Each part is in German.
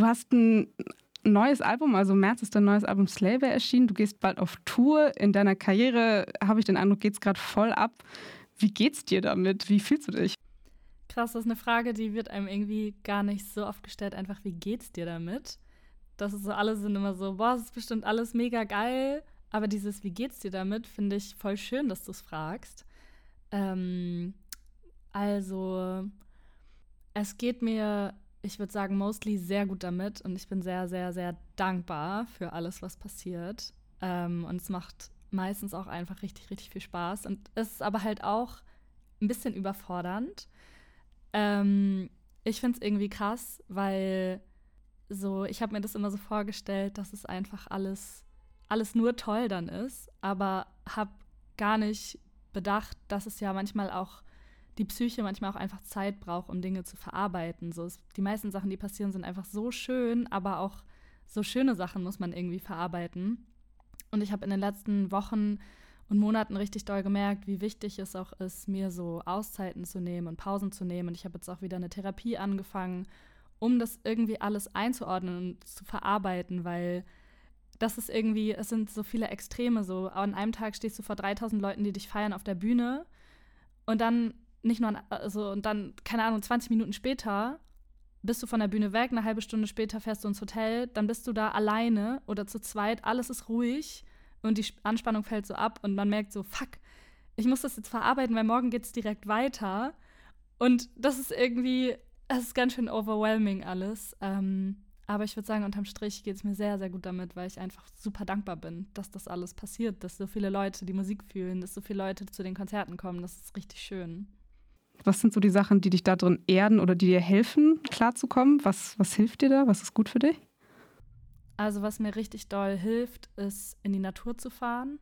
Du hast ein neues Album, also im März ist dein neues Album Slaver erschienen. Du gehst bald auf Tour. In deiner Karriere, habe ich den Eindruck, geht es gerade voll ab. Wie geht's dir damit? Wie fühlst du dich? Krass, das ist eine Frage, die wird einem irgendwie gar nicht so oft gestellt. Einfach, wie geht's dir damit? Das ist so, alle sind immer so, boah, das ist bestimmt alles mega geil. Aber dieses, wie geht's dir damit, finde ich voll schön, dass du es fragst. Ähm, also, es geht mir, ich würde sagen, mostly sehr gut damit und ich bin sehr, sehr, sehr dankbar für alles, was passiert. Ähm, und es macht meistens auch einfach richtig, richtig viel Spaß. Und es ist aber halt auch ein bisschen überfordernd. Ähm, ich finde es irgendwie krass, weil so, ich habe mir das immer so vorgestellt, dass es einfach alles, alles nur toll dann ist, aber habe gar nicht bedacht, dass es ja manchmal auch die Psyche manchmal auch einfach Zeit braucht, um Dinge zu verarbeiten. So ist, die meisten Sachen, die passieren, sind einfach so schön, aber auch so schöne Sachen muss man irgendwie verarbeiten. Und ich habe in den letzten Wochen und Monaten richtig doll gemerkt, wie wichtig es auch ist, mir so Auszeiten zu nehmen und Pausen zu nehmen. Und ich habe jetzt auch wieder eine Therapie angefangen, um das irgendwie alles einzuordnen und zu verarbeiten, weil das ist irgendwie, es sind so viele Extreme. So an einem Tag stehst du vor 3000 Leuten, die dich feiern auf der Bühne und dann nicht nur, an, also und dann, keine Ahnung, 20 Minuten später bist du von der Bühne weg, eine halbe Stunde später fährst du ins Hotel, dann bist du da alleine oder zu zweit, alles ist ruhig und die Anspannung fällt so ab und man merkt so, fuck, ich muss das jetzt verarbeiten, weil morgen geht es direkt weiter. Und das ist irgendwie, es ist ganz schön overwhelming alles. Ähm, aber ich würde sagen, unterm Strich geht es mir sehr, sehr gut damit, weil ich einfach super dankbar bin, dass das alles passiert, dass so viele Leute die Musik fühlen, dass so viele Leute zu den Konzerten kommen. Das ist richtig schön. Was sind so die Sachen, die dich da drin erden oder die dir helfen, klarzukommen? Was, was hilft dir da? Was ist gut für dich? Also, was mir richtig doll hilft, ist in die Natur zu fahren.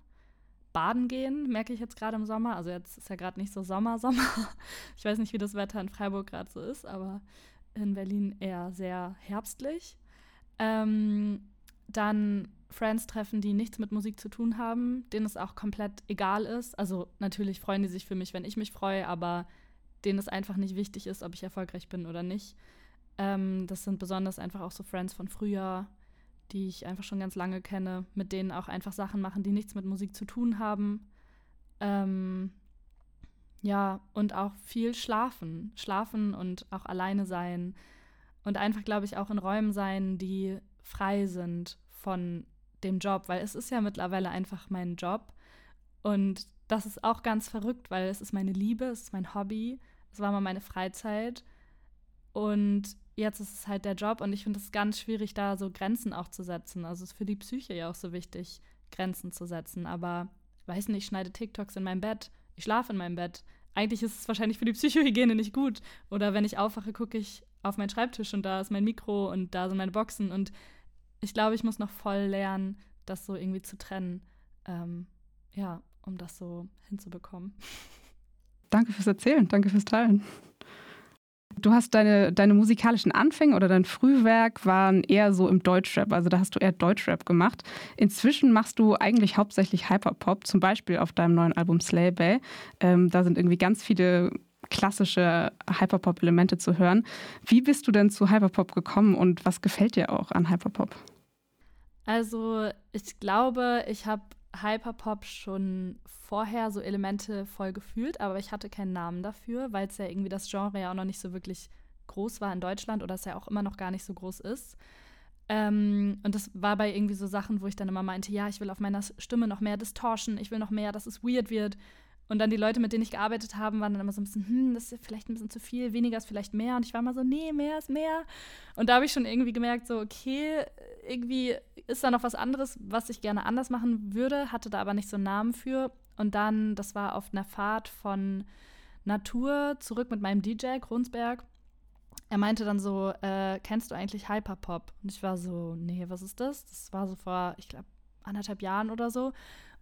Baden gehen, merke ich jetzt gerade im Sommer. Also, jetzt ist ja gerade nicht so Sommer, Sommer. Ich weiß nicht, wie das Wetter in Freiburg gerade so ist, aber in Berlin eher sehr herbstlich. Ähm, dann Friends treffen, die nichts mit Musik zu tun haben, denen es auch komplett egal ist. Also natürlich freuen die sich für mich, wenn ich mich freue, aber denen es einfach nicht wichtig ist, ob ich erfolgreich bin oder nicht. Ähm, das sind besonders einfach auch so Friends von früher, die ich einfach schon ganz lange kenne, mit denen auch einfach Sachen machen, die nichts mit Musik zu tun haben. Ähm, ja, und auch viel schlafen. Schlafen und auch alleine sein. Und einfach, glaube ich, auch in Räumen sein, die frei sind von dem Job, weil es ist ja mittlerweile einfach mein Job. Und das ist auch ganz verrückt, weil es ist meine Liebe, es ist mein Hobby, es war mal meine Freizeit und jetzt ist es halt der Job und ich finde es ganz schwierig, da so Grenzen auch zu setzen. Also es ist für die Psyche ja auch so wichtig, Grenzen zu setzen. Aber weiß nicht, ich schneide TikToks in meinem Bett, ich schlafe in meinem Bett. Eigentlich ist es wahrscheinlich für die Psychohygiene nicht gut. Oder wenn ich aufwache, gucke ich auf meinen Schreibtisch und da ist mein Mikro und da sind meine Boxen. Und ich glaube, ich muss noch voll lernen, das so irgendwie zu trennen. Ähm, ja, um das so hinzubekommen. Danke fürs Erzählen, danke fürs Teilen. Du hast deine, deine musikalischen Anfänge oder dein Frühwerk waren eher so im Deutschrap, also da hast du eher Deutschrap gemacht. Inzwischen machst du eigentlich hauptsächlich Hyperpop, zum Beispiel auf deinem neuen Album Slay Bay. Ähm, da sind irgendwie ganz viele klassische Hyperpop-Elemente zu hören. Wie bist du denn zu Hyperpop gekommen und was gefällt dir auch an Hyperpop? Also ich glaube, ich habe Hyperpop schon vorher so Elemente voll gefühlt, aber ich hatte keinen Namen dafür, weil es ja irgendwie das Genre ja auch noch nicht so wirklich groß war in Deutschland oder es ja auch immer noch gar nicht so groß ist. Ähm, und das war bei irgendwie so Sachen, wo ich dann immer meinte, ja, ich will auf meiner Stimme noch mehr Distortion, ich will noch mehr, dass es weird wird. Und dann die Leute, mit denen ich gearbeitet habe, waren dann immer so ein bisschen, hm, das ist vielleicht ein bisschen zu viel, weniger ist vielleicht mehr. Und ich war immer so, nee, mehr ist mehr. Und da habe ich schon irgendwie gemerkt, so, okay, irgendwie ist da noch was anderes, was ich gerne anders machen würde, hatte da aber nicht so einen Namen für. Und dann, das war auf einer Fahrt von Natur zurück mit meinem DJ, Kronsberg. Er meinte dann so, äh, kennst du eigentlich Hyperpop? Und ich war so, nee, was ist das? Das war so vor, ich glaube, anderthalb Jahren oder so.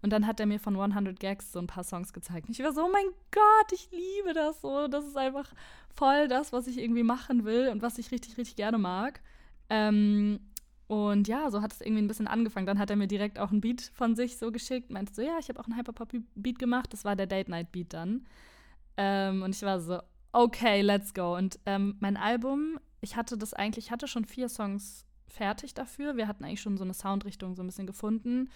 Und dann hat er mir von 100 Gags so ein paar Songs gezeigt. Und ich war so, oh mein Gott, ich liebe das so. Das ist einfach voll das, was ich irgendwie machen will und was ich richtig, richtig gerne mag. Ähm, und ja, so hat es irgendwie ein bisschen angefangen. Dann hat er mir direkt auch ein Beat von sich so geschickt. Meinte so, ja, ich habe auch einen Hyperpop-Beat gemacht. Das war der Date-Night-Beat dann. Ähm, und ich war so, okay, let's go. Und ähm, mein Album ich hatte das eigentlich, ich hatte schon vier Songs fertig dafür. Wir hatten eigentlich schon so eine Soundrichtung so ein bisschen gefunden.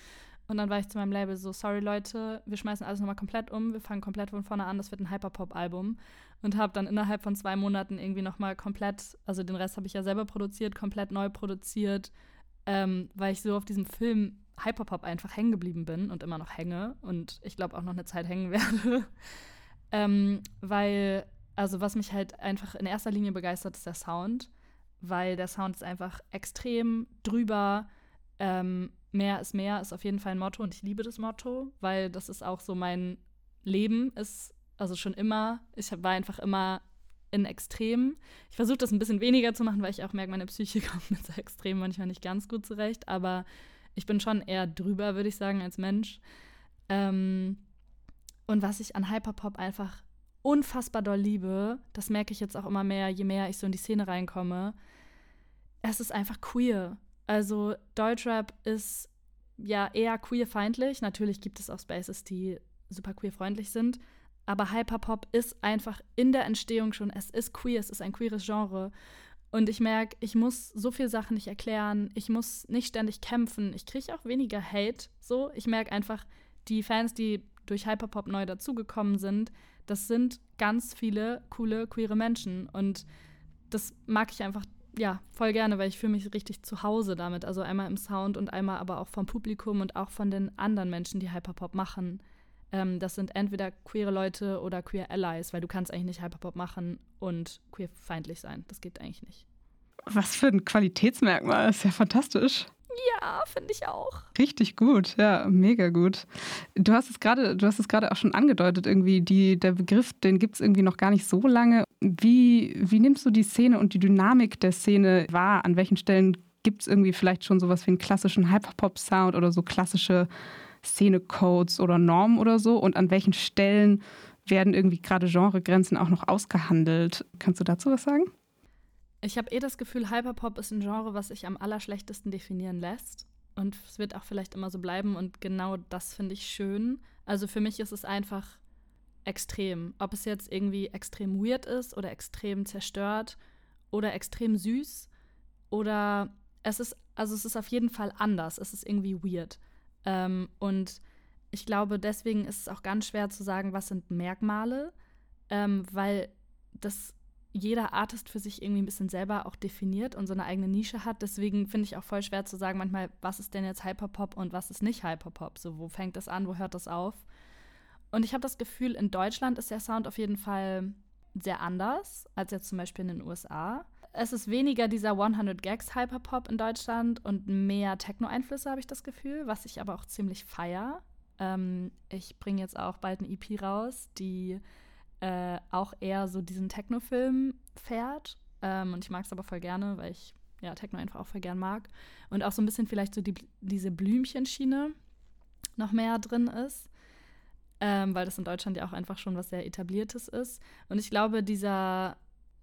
Und dann war ich zu meinem Label so, sorry Leute, wir schmeißen alles nochmal komplett um, wir fangen komplett von vorne an, das wird ein Hyperpop-Album. Und habe dann innerhalb von zwei Monaten irgendwie nochmal komplett, also den Rest habe ich ja selber produziert, komplett neu produziert, ähm, weil ich so auf diesem Film Hyperpop einfach hängen geblieben bin und immer noch hänge und ich glaube auch noch eine Zeit hängen werde. ähm, weil, also was mich halt einfach in erster Linie begeistert, ist der Sound, weil der Sound ist einfach extrem drüber. Ähm, mehr ist mehr ist auf jeden Fall ein Motto und ich liebe das Motto, weil das ist auch so mein Leben, ist also schon immer, ich war einfach immer in Extremen. Ich versuche das ein bisschen weniger zu machen, weil ich auch merke, meine Psyche kommt mit so Extremen manchmal nicht ganz gut zurecht, aber ich bin schon eher drüber, würde ich sagen, als Mensch. Ähm, und was ich an Hyperpop einfach unfassbar doll liebe, das merke ich jetzt auch immer mehr, je mehr ich so in die Szene reinkomme, es ist einfach queer. Also Deutschrap ist ja eher queerfeindlich. Natürlich gibt es auch Spaces, die super queerfreundlich sind. Aber Hyperpop ist einfach in der Entstehung schon, es ist queer, es ist ein queeres Genre. Und ich merke, ich muss so viele Sachen nicht erklären, ich muss nicht ständig kämpfen, ich kriege auch weniger Hate. So, ich merke einfach, die Fans, die durch Hyperpop neu dazugekommen sind, das sind ganz viele coole, queere Menschen. Und das mag ich einfach, ja, voll gerne, weil ich fühle mich richtig zu Hause damit. Also einmal im Sound und einmal aber auch vom Publikum und auch von den anderen Menschen, die Hyperpop machen. Ähm, das sind entweder queere Leute oder queer Allies, weil du kannst eigentlich nicht Hyperpop machen und queerfeindlich sein. Das geht eigentlich nicht. Was für ein Qualitätsmerkmal, ist ja fantastisch. Ja, finde ich auch. Richtig gut, ja, mega gut. Du hast es gerade, du hast es gerade auch schon angedeutet, irgendwie, die, der Begriff, den gibt es irgendwie noch gar nicht so lange. Wie, wie nimmst du die Szene und die Dynamik der Szene wahr? An welchen Stellen gibt es irgendwie vielleicht schon sowas wie einen klassischen Hyperpop-Sound oder so klassische Szenecodes oder Normen oder so? Und an welchen Stellen werden irgendwie gerade Genregrenzen auch noch ausgehandelt? Kannst du dazu was sagen? Ich habe eh das Gefühl, Hyperpop ist ein Genre, was sich am allerschlechtesten definieren lässt. Und es wird auch vielleicht immer so bleiben. Und genau das finde ich schön. Also für mich ist es einfach extrem. Ob es jetzt irgendwie extrem weird ist oder extrem zerstört oder extrem süß oder es ist, also es ist auf jeden Fall anders. Es ist irgendwie weird. Ähm, und ich glaube, deswegen ist es auch ganz schwer zu sagen, was sind Merkmale, ähm, weil das jeder Artist für sich irgendwie ein bisschen selber auch definiert und so eine eigene Nische hat. Deswegen finde ich auch voll schwer zu sagen, manchmal, was ist denn jetzt Hyperpop und was ist nicht Hyperpop? So, wo fängt das an, wo hört das auf? Und ich habe das Gefühl, in Deutschland ist der Sound auf jeden Fall sehr anders als jetzt zum Beispiel in den USA es ist weniger dieser 100 Gags Hyperpop in Deutschland und mehr Techno-Einflüsse, habe ich das Gefühl, was ich aber auch ziemlich feier. Ähm, ich bringe jetzt auch bald eine EP raus, die äh, auch eher so diesen Techno-Film fährt. Ähm, und ich mag es aber voll gerne, weil ich ja Techno einfach auch voll gern mag. Und auch so ein bisschen vielleicht so die, diese Blümchenschiene noch mehr drin ist. Ähm, weil das in Deutschland ja auch einfach schon was sehr etabliertes ist. Und ich glaube, dieser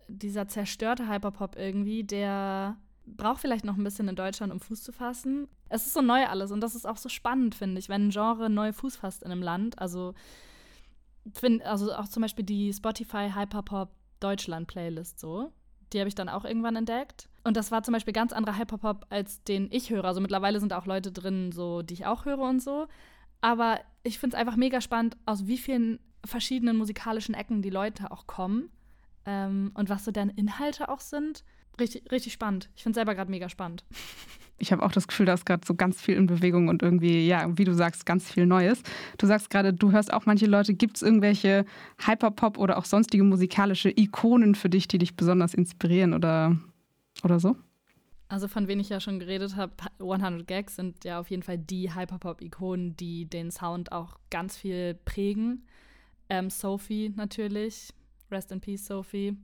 dieser zerstörte Hyperpop irgendwie, der braucht vielleicht noch ein bisschen in Deutschland, um Fuß zu fassen. Es ist so neu alles und das ist auch so spannend, finde ich, wenn ein Genre neu Fuß fasst in einem Land. Also, find, also auch zum Beispiel die Spotify Hyperpop Deutschland Playlist so. Die habe ich dann auch irgendwann entdeckt. Und das war zum Beispiel ganz anderer Hyperpop, als den ich höre. Also mittlerweile sind auch Leute drin, so, die ich auch höre und so. Aber ich finde es einfach mega spannend, aus wie vielen verschiedenen musikalischen Ecken die Leute auch kommen ähm, und was so deren Inhalte auch sind. Richtig, richtig spannend. Ich finde es selber gerade mega spannend. Ich habe auch das Gefühl, da ist gerade so ganz viel in Bewegung und irgendwie, ja, wie du sagst, ganz viel Neues. Du sagst gerade, du hörst auch manche Leute. Gibt es irgendwelche Hyperpop oder auch sonstige musikalische Ikonen für dich, die dich besonders inspirieren oder, oder so? Also von wem ich ja schon geredet habe, 100 Gags sind ja auf jeden Fall die Hyperpop-Ikonen, die den Sound auch ganz viel prägen. Ähm, Sophie natürlich, Rest in Peace, Sophie.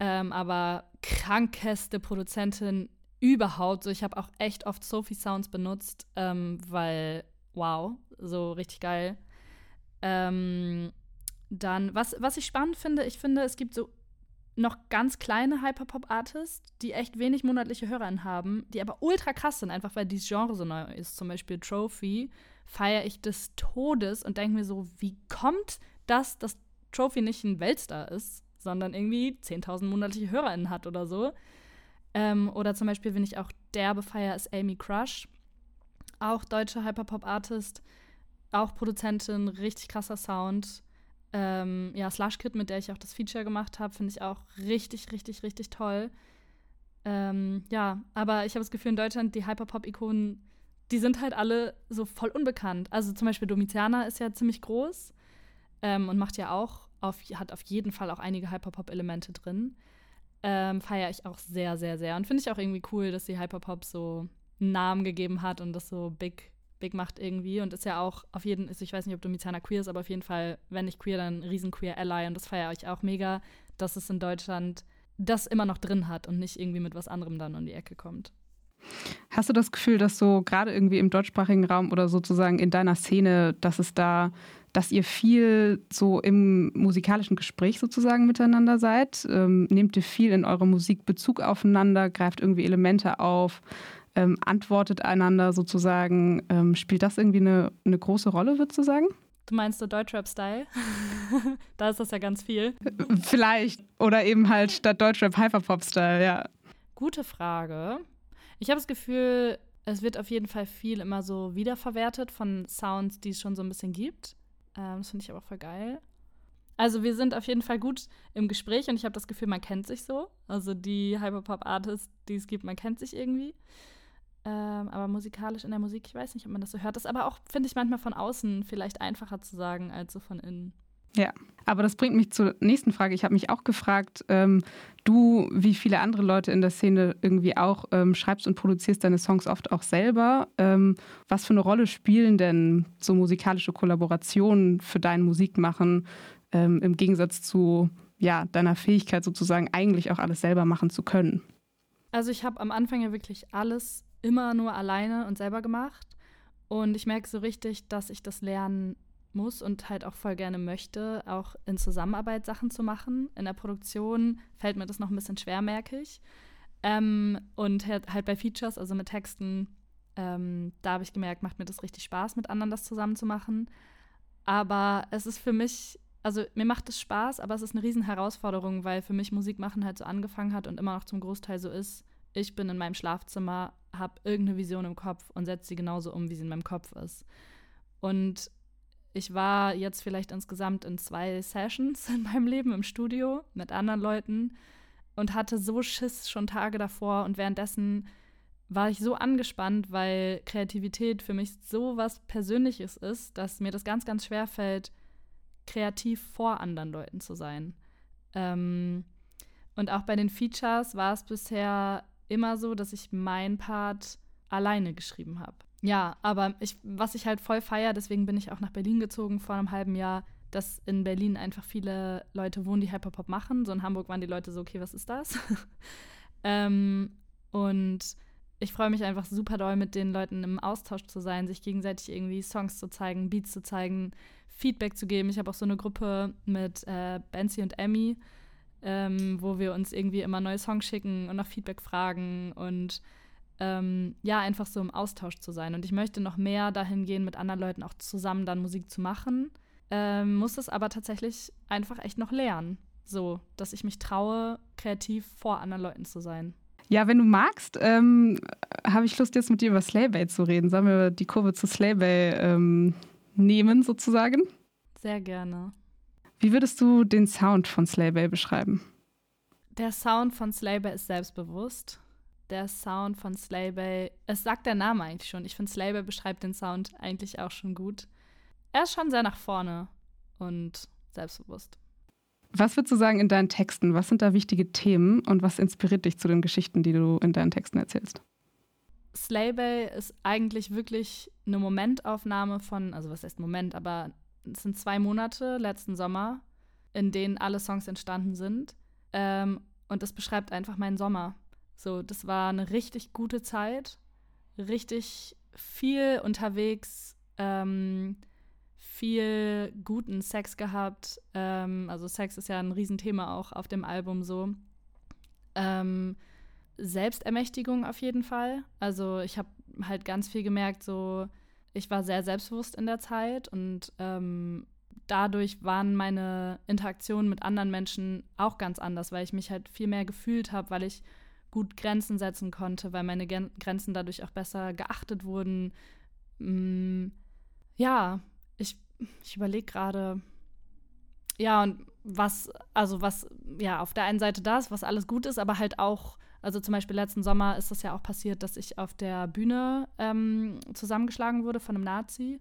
Ähm, aber krankeste Produzentin überhaupt. So, ich habe auch echt oft Sophie Sounds benutzt, ähm, weil, wow, so richtig geil. Ähm, dann, was, was ich spannend finde, ich finde, es gibt so noch ganz kleine Hyperpop-Artists, die echt wenig monatliche HörerInnen haben, die aber ultra krass sind, einfach weil dieses Genre so neu ist. Zum Beispiel Trophy feiere ich des Todes und denke mir so, wie kommt das, dass Trophy nicht ein Weltstar ist, sondern irgendwie 10.000 monatliche HörerInnen hat oder so. Ähm, oder zum Beispiel, wenn ich auch derbe feier, ist Amy Crush. Auch deutsche Hyperpop-Artist, auch Produzentin, richtig krasser Sound. Ähm, ja, Slush Kid, mit der ich auch das Feature gemacht habe, finde ich auch richtig, richtig, richtig toll. Ähm, ja, aber ich habe das Gefühl, in Deutschland, die Hyperpop-Ikonen, die sind halt alle so voll unbekannt. Also zum Beispiel Domiziana ist ja ziemlich groß ähm, und macht ja auch, auf, hat auf jeden Fall auch einige Hyperpop-Elemente drin. Ähm, Feiere ich auch sehr, sehr, sehr. Und finde ich auch irgendwie cool, dass die Hyperpop so einen Namen gegeben hat und das so big, big macht irgendwie. Und ist ja auch auf jeden also ich weiß nicht, ob Domiziana queer ist, aber auf jeden Fall, wenn nicht queer, dann riesen queer Ally. Und das feiere ich auch mega, dass es in Deutschland das immer noch drin hat und nicht irgendwie mit was anderem dann um die Ecke kommt. Hast du das Gefühl, dass so gerade irgendwie im deutschsprachigen Raum oder sozusagen in deiner Szene, dass es da dass ihr viel so im musikalischen Gespräch sozusagen miteinander seid. Ähm, nehmt ihr viel in eurer Musik Bezug aufeinander, greift irgendwie Elemente auf, ähm, antwortet einander sozusagen. Ähm, spielt das irgendwie eine, eine große Rolle, würdest du sagen? Du meinst so Deutschrap-Style? da ist das ja ganz viel. Vielleicht. Oder eben halt statt Deutschrap Hyperpop-Style, ja. Gute Frage. Ich habe das Gefühl, es wird auf jeden Fall viel immer so wiederverwertet von Sounds, die es schon so ein bisschen gibt. Ähm, das finde ich aber voll geil. Also wir sind auf jeden Fall gut im Gespräch und ich habe das Gefühl, man kennt sich so. Also die Hyperpop-Artists, die es gibt, man kennt sich irgendwie. Ähm, aber musikalisch in der Musik, ich weiß nicht, ob man das so hört. Das ist aber auch, finde ich, manchmal von außen vielleicht einfacher zu sagen als so von innen. Ja, aber das bringt mich zur nächsten Frage. Ich habe mich auch gefragt, ähm, du, wie viele andere Leute in der Szene irgendwie auch, ähm, schreibst und produzierst deine Songs oft auch selber. Ähm, was für eine Rolle spielen denn so musikalische Kollaborationen für dein Musikmachen ähm, im Gegensatz zu ja, deiner Fähigkeit sozusagen eigentlich auch alles selber machen zu können? Also ich habe am Anfang ja wirklich alles immer nur alleine und selber gemacht. Und ich merke so richtig, dass ich das Lernen muss und halt auch voll gerne möchte, auch in Zusammenarbeit Sachen zu machen. In der Produktion fällt mir das noch ein bisschen schwer, merke ich. Ähm, und halt, halt bei Features, also mit Texten, ähm, da habe ich gemerkt, macht mir das richtig Spaß, mit anderen das zusammen zu machen. Aber es ist für mich, also mir macht es Spaß, aber es ist eine riesen Herausforderung, weil für mich Musik machen halt so angefangen hat und immer noch zum Großteil so ist. Ich bin in meinem Schlafzimmer, habe irgendeine Vision im Kopf und setze sie genauso um, wie sie in meinem Kopf ist. Und ich war jetzt vielleicht insgesamt in zwei Sessions in meinem Leben im Studio mit anderen Leuten und hatte so Schiss schon Tage davor und währenddessen war ich so angespannt, weil Kreativität für mich so was Persönliches ist, dass mir das ganz, ganz schwer fällt, kreativ vor anderen Leuten zu sein. Ähm, und auch bei den Features war es bisher immer so, dass ich meinen Part alleine geschrieben habe. Ja, aber ich, was ich halt voll feier, deswegen bin ich auch nach Berlin gezogen vor einem halben Jahr, dass in Berlin einfach viele Leute wohnen, die Hyperpop machen. So in Hamburg waren die Leute so, okay, was ist das? ähm, und ich freue mich einfach super doll, mit den Leuten im Austausch zu sein, sich gegenseitig irgendwie Songs zu zeigen, Beats zu zeigen, Feedback zu geben. Ich habe auch so eine Gruppe mit äh, Benzi und Emmy, ähm, wo wir uns irgendwie immer neue Songs schicken und nach Feedback fragen und ähm, ja, einfach so im Austausch zu sein. Und ich möchte noch mehr dahin gehen, mit anderen Leuten auch zusammen dann Musik zu machen. Ähm, muss es aber tatsächlich einfach echt noch lernen. So, dass ich mich traue, kreativ vor anderen Leuten zu sein. Ja, wenn du magst, ähm, habe ich Lust, jetzt mit dir über Slaybay zu reden. Sollen wir die Kurve zu Slaybay ähm, nehmen, sozusagen? Sehr gerne. Wie würdest du den Sound von Slaybay beschreiben? Der Sound von Slaybay ist selbstbewusst der Sound von Slaybay, es sagt der Name eigentlich schon. Ich finde, Slaybay beschreibt den Sound eigentlich auch schon gut. Er ist schon sehr nach vorne und selbstbewusst. Was würdest du sagen in deinen Texten? Was sind da wichtige Themen und was inspiriert dich zu den Geschichten, die du in deinen Texten erzählst? Slaybay ist eigentlich wirklich eine Momentaufnahme von, also was heißt Moment, aber es sind zwei Monate letzten Sommer, in denen alle Songs entstanden sind. Ähm, und das beschreibt einfach meinen Sommer. So, das war eine richtig gute Zeit, richtig viel unterwegs, ähm, viel guten Sex gehabt. Ähm, also Sex ist ja ein Riesenthema auch auf dem Album so. Ähm, Selbstermächtigung auf jeden Fall. Also ich habe halt ganz viel gemerkt, so ich war sehr selbstbewusst in der Zeit und ähm, dadurch waren meine Interaktionen mit anderen Menschen auch ganz anders, weil ich mich halt viel mehr gefühlt habe, weil ich gut Grenzen setzen konnte, weil meine Gen Grenzen dadurch auch besser geachtet wurden. Mm, ja, ich, ich überlege gerade. Ja, und was, also was, ja, auf der einen Seite das, was alles gut ist, aber halt auch, also zum Beispiel letzten Sommer ist das ja auch passiert, dass ich auf der Bühne ähm, zusammengeschlagen wurde von einem Nazi.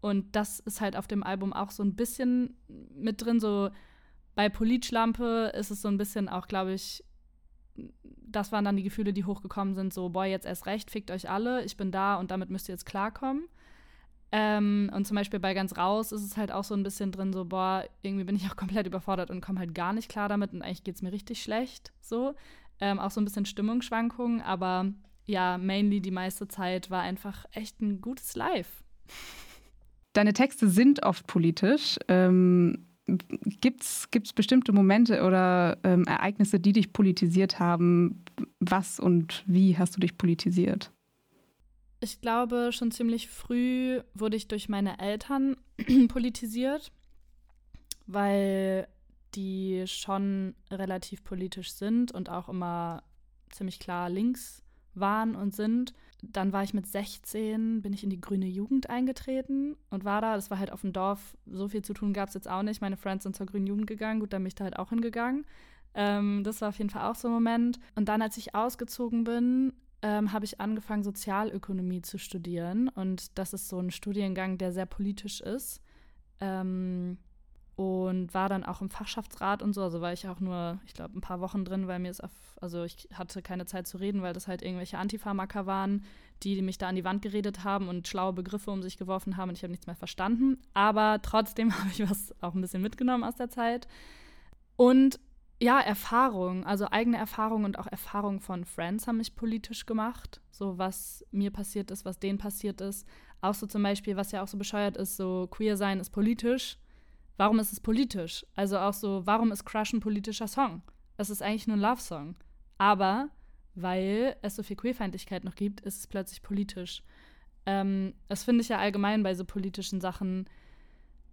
Und das ist halt auf dem Album auch so ein bisschen mit drin, so bei Politschlampe ist es so ein bisschen auch, glaube ich, das waren dann die Gefühle, die hochgekommen sind, so, boah, jetzt erst recht, fickt euch alle, ich bin da und damit müsst ihr jetzt klarkommen. Ähm, und zum Beispiel bei Ganz Raus ist es halt auch so ein bisschen drin, so, boah, irgendwie bin ich auch komplett überfordert und komme halt gar nicht klar damit und eigentlich geht es mir richtig schlecht, so. Ähm, auch so ein bisschen Stimmungsschwankungen, aber ja, mainly die meiste Zeit war einfach echt ein gutes Live. Deine Texte sind oft politisch. Ähm, Gibt es bestimmte Momente oder ähm, Ereignisse, die dich politisiert haben? Was und wie hast du dich politisiert? Ich glaube, schon ziemlich früh wurde ich durch meine Eltern politisiert, weil die schon relativ politisch sind und auch immer ziemlich klar links waren und sind dann war ich mit 16, bin ich in die grüne Jugend eingetreten und war da. Das war halt auf dem Dorf. So viel zu tun gab es jetzt auch nicht. Meine Friends sind zur grünen Jugend gegangen. Gut, dann bin ich da halt auch hingegangen. Ähm, das war auf jeden Fall auch so ein Moment. Und dann, als ich ausgezogen bin, ähm, habe ich angefangen, Sozialökonomie zu studieren. Und das ist so ein Studiengang, der sehr politisch ist. Ähm, und war dann auch im Fachschaftsrat und so. Also war ich auch nur, ich glaube, ein paar Wochen drin, weil mir es auf, also ich hatte keine Zeit zu reden, weil das halt irgendwelche Antipharmaka waren, die mich da an die Wand geredet haben und schlaue Begriffe um sich geworfen haben und ich habe nichts mehr verstanden. Aber trotzdem habe ich was auch ein bisschen mitgenommen aus der Zeit. Und ja, Erfahrung, also eigene Erfahrung und auch Erfahrung von Friends haben mich politisch gemacht. So was mir passiert ist, was denen passiert ist. Auch so zum Beispiel, was ja auch so bescheuert ist, so queer sein ist politisch warum ist es politisch? Also auch so, warum ist Crush ein politischer Song? Es ist eigentlich nur ein Love-Song. Aber weil es so viel Queerfeindlichkeit noch gibt, ist es plötzlich politisch. Ähm, das finde ich ja allgemein bei so politischen Sachen.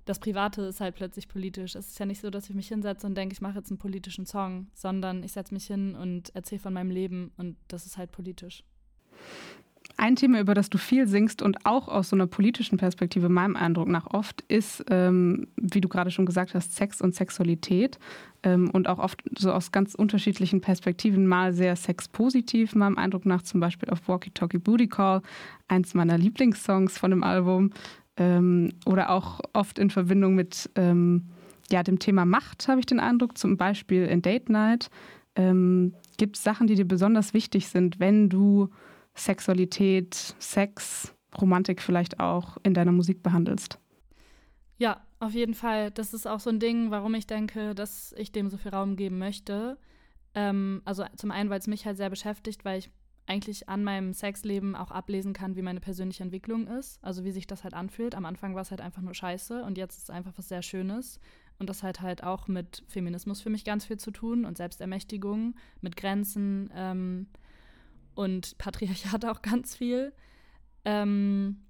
Das Private ist halt plötzlich politisch. Es ist ja nicht so, dass ich mich hinsetze und denke, ich mache jetzt einen politischen Song, sondern ich setze mich hin und erzähle von meinem Leben und das ist halt politisch. Ein Thema, über das du viel singst und auch aus so einer politischen Perspektive, meinem Eindruck nach oft, ist, ähm, wie du gerade schon gesagt hast, Sex und Sexualität. Ähm, und auch oft so aus ganz unterschiedlichen Perspektiven, mal sehr sexpositiv, meinem Eindruck nach, zum Beispiel auf Walkie Talkie Booty Call, eins meiner Lieblingssongs von dem Album. Ähm, oder auch oft in Verbindung mit ähm, ja, dem Thema Macht, habe ich den Eindruck, zum Beispiel in Date Night. Ähm, Gibt es Sachen, die dir besonders wichtig sind, wenn du Sexualität, Sex, Romantik vielleicht auch in deiner Musik behandelst. Ja, auf jeden Fall. Das ist auch so ein Ding, warum ich denke, dass ich dem so viel Raum geben möchte. Ähm, also zum einen, weil es mich halt sehr beschäftigt, weil ich eigentlich an meinem Sexleben auch ablesen kann, wie meine persönliche Entwicklung ist. Also wie sich das halt anfühlt. Am Anfang war es halt einfach nur scheiße und jetzt ist es einfach was sehr Schönes. Und das hat halt auch mit Feminismus für mich ganz viel zu tun und Selbstermächtigung, mit Grenzen. Ähm, und Patriarchat auch ganz viel. Ähm,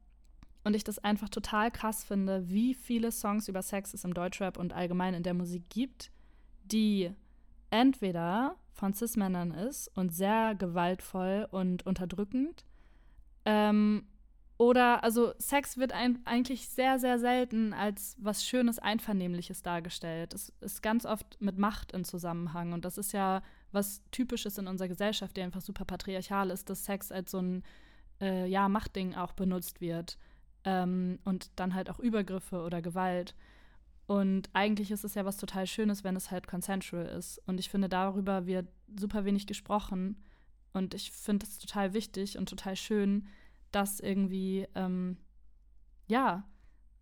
und ich das einfach total krass finde, wie viele Songs über Sex es im Deutschrap und allgemein in der Musik gibt, die entweder von Cis-Männern ist und sehr gewaltvoll und unterdrückend. Ähm, oder, also Sex wird ein, eigentlich sehr, sehr selten als was Schönes, Einvernehmliches dargestellt. Es ist ganz oft mit Macht in Zusammenhang. Und das ist ja was Typisches in unserer Gesellschaft, die einfach super patriarchal ist, dass Sex als so ein äh, ja, Machtding auch benutzt wird. Ähm, und dann halt auch Übergriffe oder Gewalt. Und eigentlich ist es ja was total Schönes, wenn es halt consensual ist. Und ich finde, darüber wird super wenig gesprochen. Und ich finde es total wichtig und total schön, das irgendwie, ähm, ja,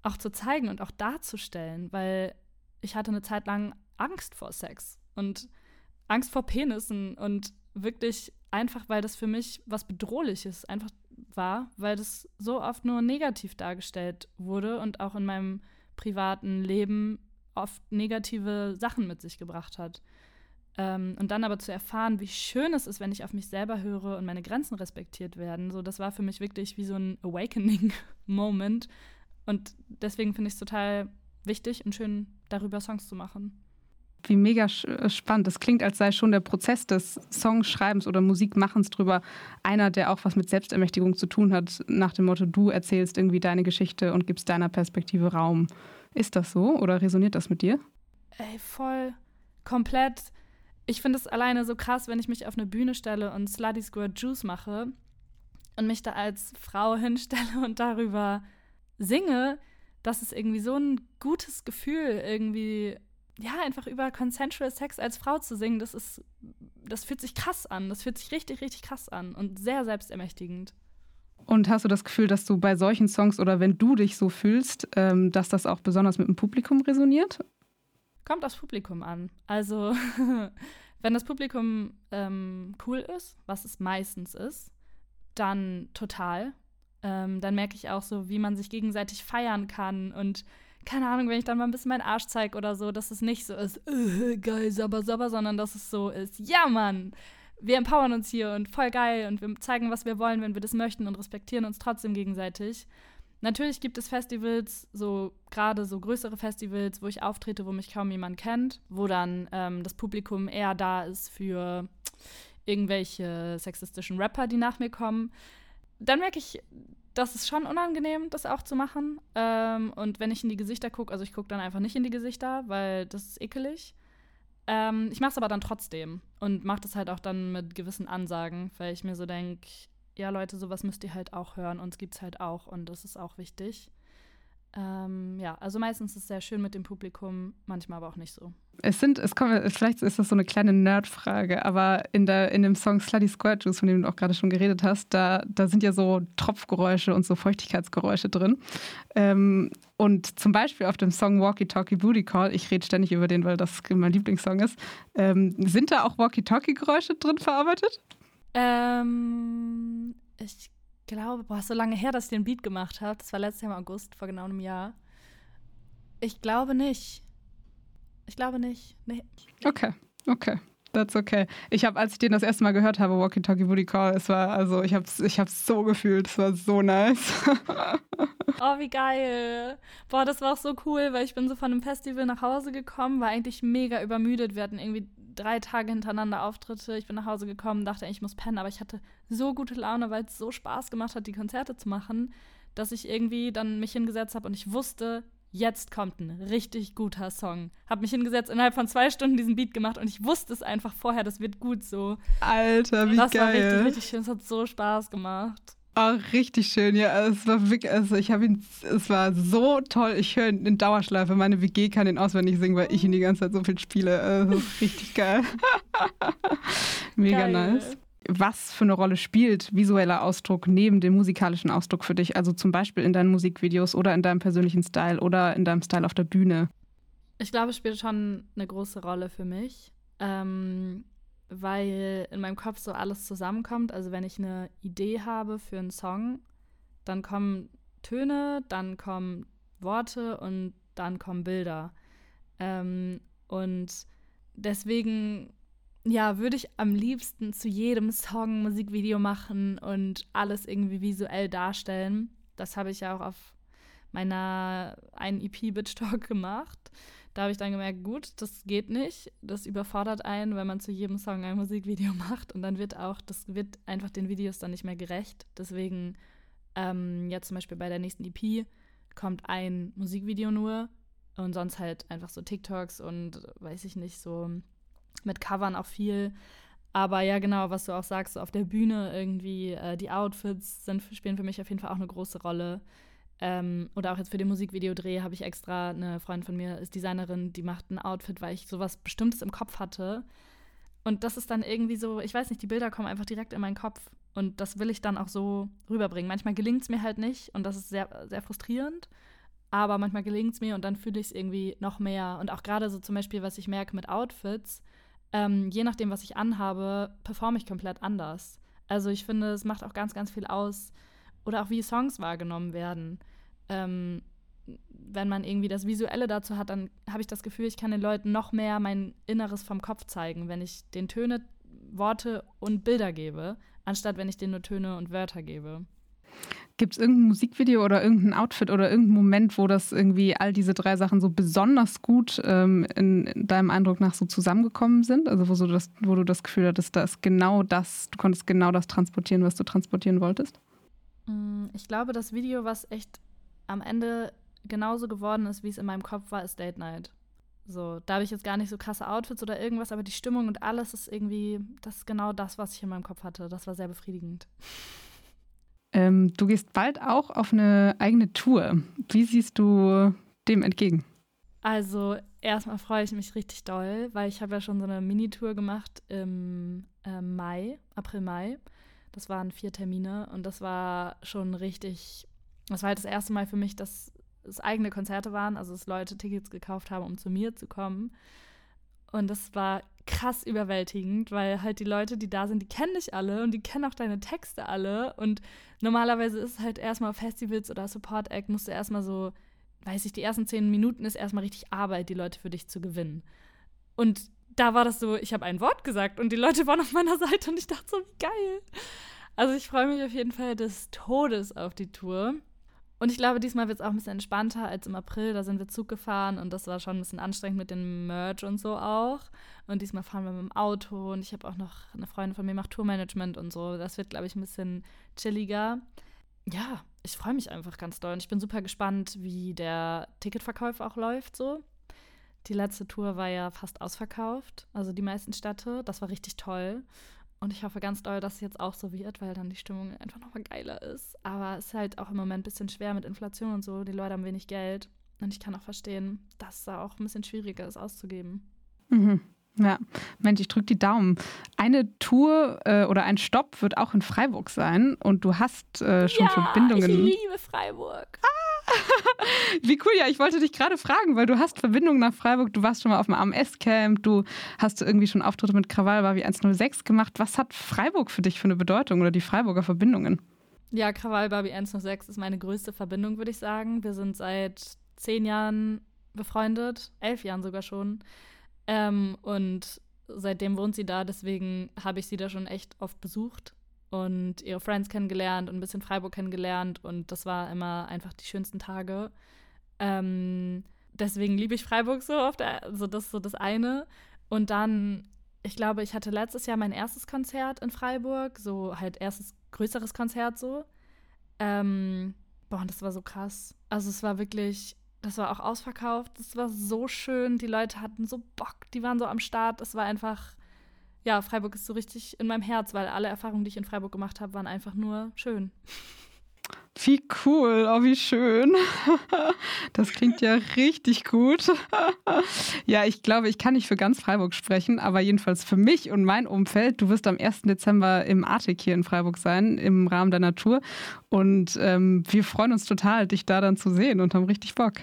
auch zu zeigen und auch darzustellen, weil ich hatte eine Zeit lang Angst vor Sex. Und Angst vor Penissen und wirklich einfach, weil das für mich was Bedrohliches einfach war, weil das so oft nur negativ dargestellt wurde und auch in meinem privaten Leben oft negative Sachen mit sich gebracht hat. Ähm, und dann aber zu erfahren, wie schön es ist, wenn ich auf mich selber höre und meine Grenzen respektiert werden, so das war für mich wirklich wie so ein Awakening-Moment. Und deswegen finde ich es total wichtig und schön, darüber Songs zu machen. Wie mega äh, spannend. Das klingt, als sei schon der Prozess des Songschreibens oder Musikmachens drüber einer, der auch was mit Selbstermächtigung zu tun hat, nach dem Motto, du erzählst irgendwie deine Geschichte und gibst deiner Perspektive Raum. Ist das so oder resoniert das mit dir? Ey, voll. Komplett. Ich finde es alleine so krass, wenn ich mich auf eine Bühne stelle und Slutty Squirt Juice mache und mich da als Frau hinstelle und darüber singe, dass es irgendwie so ein gutes Gefühl irgendwie ja, einfach über Consensual Sex als Frau zu singen, das ist, das fühlt sich krass an. Das fühlt sich richtig, richtig krass an und sehr selbstermächtigend. Und hast du das Gefühl, dass du bei solchen Songs oder wenn du dich so fühlst, ähm, dass das auch besonders mit dem Publikum resoniert? Kommt aufs Publikum an. Also, wenn das Publikum ähm, cool ist, was es meistens ist, dann total. Ähm, dann merke ich auch so, wie man sich gegenseitig feiern kann und keine Ahnung, wenn ich dann mal ein bisschen meinen Arsch zeige oder so, dass es nicht so ist, äh, geil, sabber, sabber, sondern dass es so ist, ja, Mann, wir empowern uns hier und voll geil und wir zeigen, was wir wollen, wenn wir das möchten und respektieren uns trotzdem gegenseitig. Natürlich gibt es Festivals, so gerade so größere Festivals, wo ich auftrete, wo mich kaum jemand kennt, wo dann ähm, das Publikum eher da ist für irgendwelche sexistischen Rapper, die nach mir kommen. Dann merke ich, das ist schon unangenehm, das auch zu machen. Ähm, und wenn ich in die Gesichter gucke, also ich gucke dann einfach nicht in die Gesichter, weil das ist ekelig. Ähm, ich mache es aber dann trotzdem und mache das halt auch dann mit gewissen Ansagen, weil ich mir so denke, ja Leute, sowas müsst ihr halt auch hören, uns gibt es halt auch und das ist auch wichtig. Ähm, ja, also meistens ist es sehr schön mit dem Publikum, manchmal aber auch nicht so. Es sind, es kommt, vielleicht ist das so eine kleine Nerdfrage, aber in, der, in dem Song Slutty Square Juice, von dem du auch gerade schon geredet hast, da, da sind ja so Tropfgeräusche und so Feuchtigkeitsgeräusche drin. Ähm, und zum Beispiel auf dem Song Walkie Talkie Booty Call, ich rede ständig über den, weil das mein Lieblingssong ist, ähm, sind da auch Walkie Talkie Geräusche drin verarbeitet? Ähm, ich glaube, boah, ist so lange her, dass ich den Beat gemacht habe. Das war letztes Jahr im August, vor genau einem Jahr. Ich glaube nicht. Ich glaube nicht. Nee. Okay, okay. That's okay. Ich habe, als ich den das erste Mal gehört habe, Walkie Talkie Booty Call, es war, also ich habe es ich hab's so gefühlt, es war so nice. oh, wie geil. Boah, das war auch so cool, weil ich bin so von einem Festival nach Hause gekommen, war eigentlich mega übermüdet. Wir hatten irgendwie drei Tage hintereinander Auftritte. Ich bin nach Hause gekommen, dachte, ich muss pennen, aber ich hatte so gute Laune, weil es so Spaß gemacht hat, die Konzerte zu machen, dass ich irgendwie dann mich hingesetzt habe und ich wusste, jetzt kommt ein richtig guter Song. Hab mich hingesetzt, innerhalb von zwei Stunden diesen Beat gemacht und ich wusste es einfach vorher, das wird gut so. Alter, wie das geil. Das war richtig, richtig schön. Es hat so Spaß gemacht. Oh, richtig schön, ja. Es war wirklich, also ich habe ihn, es war so toll. Ich höre ihn in Dauerschleife. Meine WG kann ihn auswendig singen, weil ich ihn die ganze Zeit so viel spiele. Also, das ist richtig geil. Mega geil. nice. Was für eine Rolle spielt visueller Ausdruck neben dem musikalischen Ausdruck für dich? Also zum Beispiel in deinen Musikvideos oder in deinem persönlichen Style oder in deinem Style auf der Bühne? Ich glaube, es spielt schon eine große Rolle für mich. Ähm, weil in meinem Kopf so alles zusammenkommt. Also wenn ich eine Idee habe für einen Song, dann kommen Töne, dann kommen Worte und dann kommen Bilder. Ähm, und deswegen, ja, würde ich am liebsten zu jedem Song Musikvideo machen und alles irgendwie visuell darstellen. Das habe ich ja auch auf meiner einen EP Bitch Talk gemacht. Da habe ich dann gemerkt, gut, das geht nicht. Das überfordert einen, wenn man zu jedem Song ein Musikvideo macht. Und dann wird auch, das wird einfach den Videos dann nicht mehr gerecht. Deswegen, ähm, jetzt zum Beispiel bei der nächsten EP kommt ein Musikvideo nur und sonst halt einfach so TikToks und weiß ich nicht, so mit Covern auch viel. Aber ja, genau, was du auch sagst, so auf der Bühne irgendwie, äh, die Outfits sind, spielen für mich auf jeden Fall auch eine große Rolle. Ähm, oder auch jetzt für den Musikvideodreh habe ich extra, eine Freundin von mir ist Designerin, die macht ein Outfit, weil ich sowas Bestimmtes im Kopf hatte. Und das ist dann irgendwie so, ich weiß nicht, die Bilder kommen einfach direkt in meinen Kopf. Und das will ich dann auch so rüberbringen. Manchmal gelingt es mir halt nicht und das ist sehr, sehr frustrierend. Aber manchmal gelingt es mir und dann fühle ich es irgendwie noch mehr. Und auch gerade so zum Beispiel, was ich merke mit Outfits, ähm, je nachdem, was ich anhabe, performe ich komplett anders. Also ich finde, es macht auch ganz, ganz viel aus. Oder auch wie Songs wahrgenommen werden ähm, wenn man irgendwie das Visuelle dazu hat, dann habe ich das Gefühl, ich kann den Leuten noch mehr mein Inneres vom Kopf zeigen, wenn ich den Töne, Worte und Bilder gebe, anstatt wenn ich denen nur Töne und Wörter gebe. Gibt es irgendein Musikvideo oder irgendein Outfit oder irgendein Moment, wo das irgendwie all diese drei Sachen so besonders gut ähm, in, in, deinem Eindruck nach so zusammengekommen sind? Also wo, so das, wo du das Gefühl hattest, da ist genau das, du konntest genau das transportieren, was du transportieren wolltest? Mm, ich glaube, das Video, was echt am Ende genauso geworden ist, wie es in meinem Kopf war, ist Date Night. So, da habe ich jetzt gar nicht so krasse Outfits oder irgendwas, aber die Stimmung und alles ist irgendwie, das ist genau das, was ich in meinem Kopf hatte. Das war sehr befriedigend. Ähm, du gehst bald auch auf eine eigene Tour. Wie siehst du dem entgegen? Also erstmal freue ich mich richtig doll, weil ich habe ja schon so eine Mini-Tour gemacht im äh, Mai, April, Mai. Das waren vier Termine und das war schon richtig, das war halt das erste Mal für mich, dass es eigene Konzerte waren, also dass Leute Tickets gekauft haben, um zu mir zu kommen. Und das war krass überwältigend, weil halt die Leute, die da sind, die kennen dich alle und die kennen auch deine Texte alle. Und normalerweise ist es halt erstmal auf Festivals oder Support Act, musst du erstmal so, weiß ich, die ersten zehn Minuten ist erstmal richtig Arbeit, die Leute für dich zu gewinnen. Und da war das so, ich habe ein Wort gesagt und die Leute waren auf meiner Seite und ich dachte so, wie geil. Also ich freue mich auf jeden Fall des Todes auf die Tour. Und ich glaube, diesmal wird es auch ein bisschen entspannter als im April. Da sind wir Zug gefahren und das war schon ein bisschen anstrengend mit dem Merch und so auch. Und diesmal fahren wir mit dem Auto und ich habe auch noch eine Freundin von mir macht Tourmanagement und so. Das wird, glaube ich, ein bisschen chilliger. Ja, ich freue mich einfach ganz doll und ich bin super gespannt, wie der Ticketverkauf auch läuft so. Die letzte Tour war ja fast ausverkauft, also die meisten Städte. Das war richtig toll. Und ich hoffe ganz doll, dass es jetzt auch so wird, weil dann die Stimmung einfach nochmal geiler ist. Aber es ist halt auch im Moment ein bisschen schwer mit Inflation und so. Die Leute haben wenig Geld. Und ich kann auch verstehen, dass es da auch ein bisschen schwieriger ist auszugeben. Mhm. Ja, Mensch, ich drücke die Daumen. Eine Tour äh, oder ein Stopp wird auch in Freiburg sein und du hast äh, schon ja, Verbindungen. Ich liebe Freiburg. Ah! Wie cool, ja, ich wollte dich gerade fragen, weil du hast Verbindungen nach Freiburg, du warst schon mal auf dem AMS-Camp, du hast irgendwie schon Auftritte mit Krawall Barbie 106 gemacht. Was hat Freiburg für dich für eine Bedeutung oder die Freiburger Verbindungen? Ja, Krawall Barbie 106 ist meine größte Verbindung, würde ich sagen. Wir sind seit zehn Jahren befreundet, elf Jahren sogar schon. Ähm, und seitdem wohnt sie da, deswegen habe ich sie da schon echt oft besucht und ihre Friends kennengelernt und ein bisschen Freiburg kennengelernt und das war immer einfach die schönsten Tage. Ähm, deswegen liebe ich Freiburg so oft, also das ist so das eine. Und dann, ich glaube, ich hatte letztes Jahr mein erstes Konzert in Freiburg, so halt erstes größeres Konzert so. Ähm, boah, und das war so krass. Also es war wirklich, das war auch ausverkauft, das war so schön, die Leute hatten so Bock, die waren so am Start, es war einfach ja, Freiburg ist so richtig in meinem Herz, weil alle Erfahrungen, die ich in Freiburg gemacht habe, waren einfach nur schön. Wie cool, oh, wie schön. Das klingt ja richtig gut. Ja, ich glaube, ich kann nicht für ganz Freiburg sprechen, aber jedenfalls für mich und mein Umfeld. Du wirst am 1. Dezember im Artik hier in Freiburg sein, im Rahmen der Natur. Und ähm, wir freuen uns total, dich da dann zu sehen und haben richtig Bock.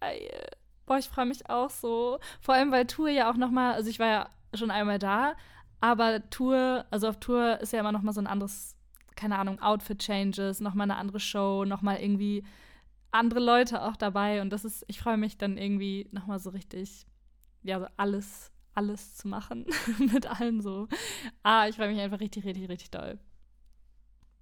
Geil. Boah, ich freue mich auch so. Vor allem, weil Tour ja auch nochmal, also ich war ja schon einmal da, aber Tour, also auf Tour ist ja immer noch mal so ein anderes, keine Ahnung, Outfit-Changes, noch mal eine andere Show, noch mal irgendwie andere Leute auch dabei und das ist, ich freue mich dann irgendwie noch mal so richtig, ja, so alles, alles zu machen mit allen so. Ah, ich freue mich einfach richtig, richtig, richtig doll.